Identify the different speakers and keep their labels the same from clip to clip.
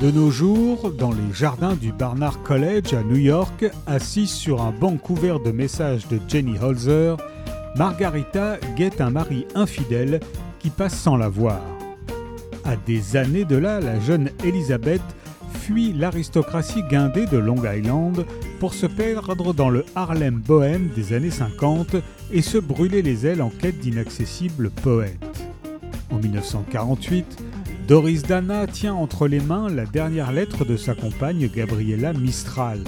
Speaker 1: De nos jours, dans les jardins du Barnard College à New York, assise sur un banc couvert de messages de Jenny Holzer, Margarita guette un mari infidèle qui passe sans la voir. À des années de là, la jeune Elizabeth fuit l'aristocratie guindée de Long Island pour se perdre dans le Harlem bohème des années 50 et se brûler les ailes en quête d'inaccessibles poètes. En 1948, Doris Dana tient entre les mains la dernière lettre de sa compagne Gabriella Mistral.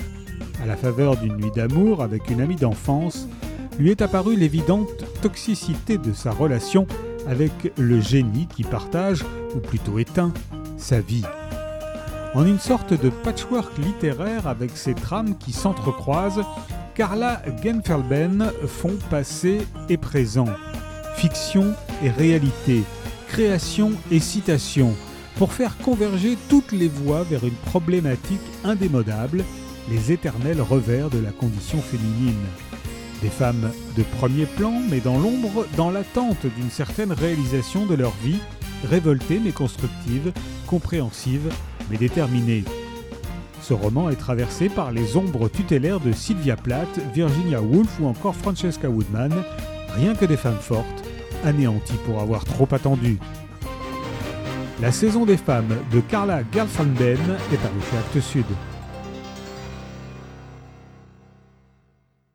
Speaker 1: À la faveur d'une nuit d'amour avec une amie d'enfance, lui est apparue l'évidente toxicité de sa relation avec le génie qui partage, ou plutôt éteint, sa vie. En une sorte de patchwork littéraire avec ses trames qui s'entrecroisent, Carla Genfelben font passé et présent, fiction et réalité, création et citation, pour faire converger toutes les voies vers une problématique indémodable, les éternels revers de la condition féminine. Des femmes de premier plan, mais dans l'ombre, dans l'attente d'une certaine réalisation de leur vie, révoltées mais constructives, compréhensives mais déterminées. Ce roman est traversé par les ombres tutélaires de Sylvia Plath, Virginia Woolf ou encore Francesca Woodman, rien que des femmes fortes, anéanties pour avoir trop attendu. La saison des femmes de Carla Gerfanden est parue chez Actes Sud.